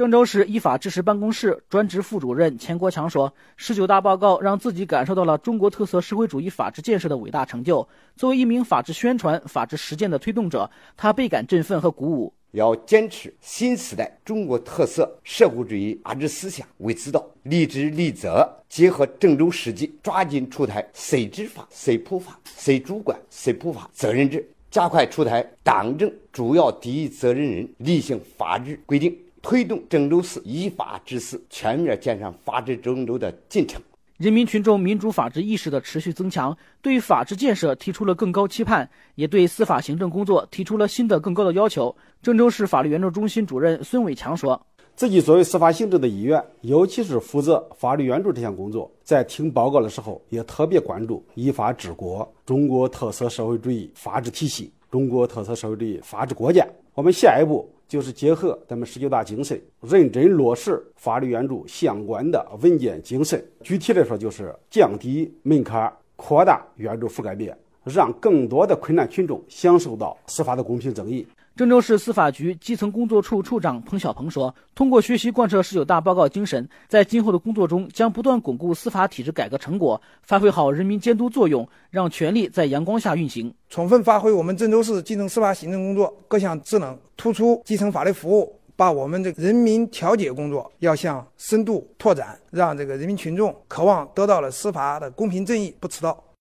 郑州市依法治市办公室专职副主任钱国强说：“十九大报告让自己感受到了中国特色社会主义法治建设的伟大成就。作为一名法治宣传、法治实践的推动者，他倍感振奋和鼓舞。要坚持新时代中国特色社会主义法治思想为指导，立职立责，结合郑州实际，抓紧出台谁执法、谁普法、谁主管、谁普法责任制，加快出台党政主要第一责任人例行法治规定。”推动郑州市依法治市，全面建设法治郑州的进程。人民群众民主法治意识的持续增强，对法治建设提出了更高期盼，也对司法行政工作提出了新的更高的要求。郑州市法律援助中心主任孙伟强说：“自己作为司法行政的一员，尤其是负责法律援助这项工作，在听报告的时候，也特别关注依法治国、中国特色社会主义法治体系、中国特色社会主义法治国家。我们下一步。”就是结合咱们十九大精神，认真落实法律援助相关的文件精神。具体来说，就是降低门槛，扩大援助覆盖面，让更多的困难群众享受到司法的公平正义。郑州市司法局基层工作处处长彭小鹏说：“通过学习贯彻十九大报告精神，在今后的工作中将不断巩固司法体制改革成果，发挥好人民监督作用，让权力在阳光下运行，充分发挥我们郑州市基层司法行政工作各项职能，突出基层法律服务，把我们这个人民调解工作要向深度拓展，让这个人民群众渴望得到了司法的公平正义不迟到。”